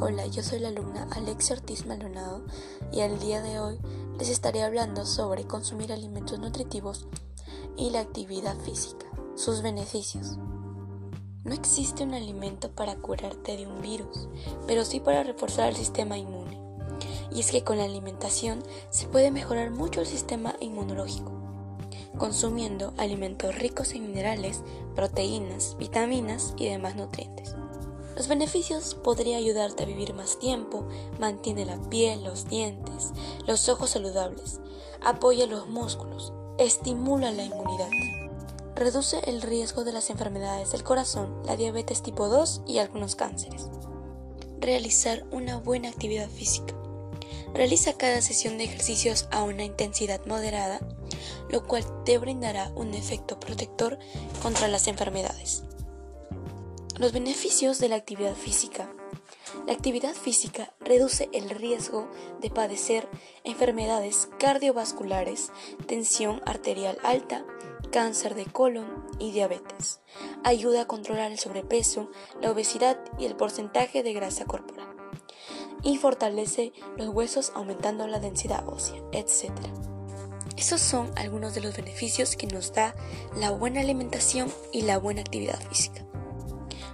Hola, yo soy la alumna Alexia Ortiz Maldonado y el día de hoy les estaré hablando sobre consumir alimentos nutritivos y la actividad física, sus beneficios. No existe un alimento para curarte de un virus, pero sí para reforzar el sistema inmune. Y es que con la alimentación se puede mejorar mucho el sistema inmunológico, consumiendo alimentos ricos en minerales, proteínas, vitaminas y demás nutrientes. Los beneficios podría ayudarte a vivir más tiempo, mantiene la piel, los dientes, los ojos saludables, apoya los músculos, estimula la inmunidad, reduce el riesgo de las enfermedades del corazón, la diabetes tipo 2 y algunos cánceres. Realizar una buena actividad física. Realiza cada sesión de ejercicios a una intensidad moderada, lo cual te brindará un efecto protector contra las enfermedades. Los beneficios de la actividad física. La actividad física reduce el riesgo de padecer enfermedades cardiovasculares, tensión arterial alta, cáncer de colon y diabetes. Ayuda a controlar el sobrepeso, la obesidad y el porcentaje de grasa corporal. Y fortalece los huesos aumentando la densidad ósea, etc. Esos son algunos de los beneficios que nos da la buena alimentación y la buena actividad física.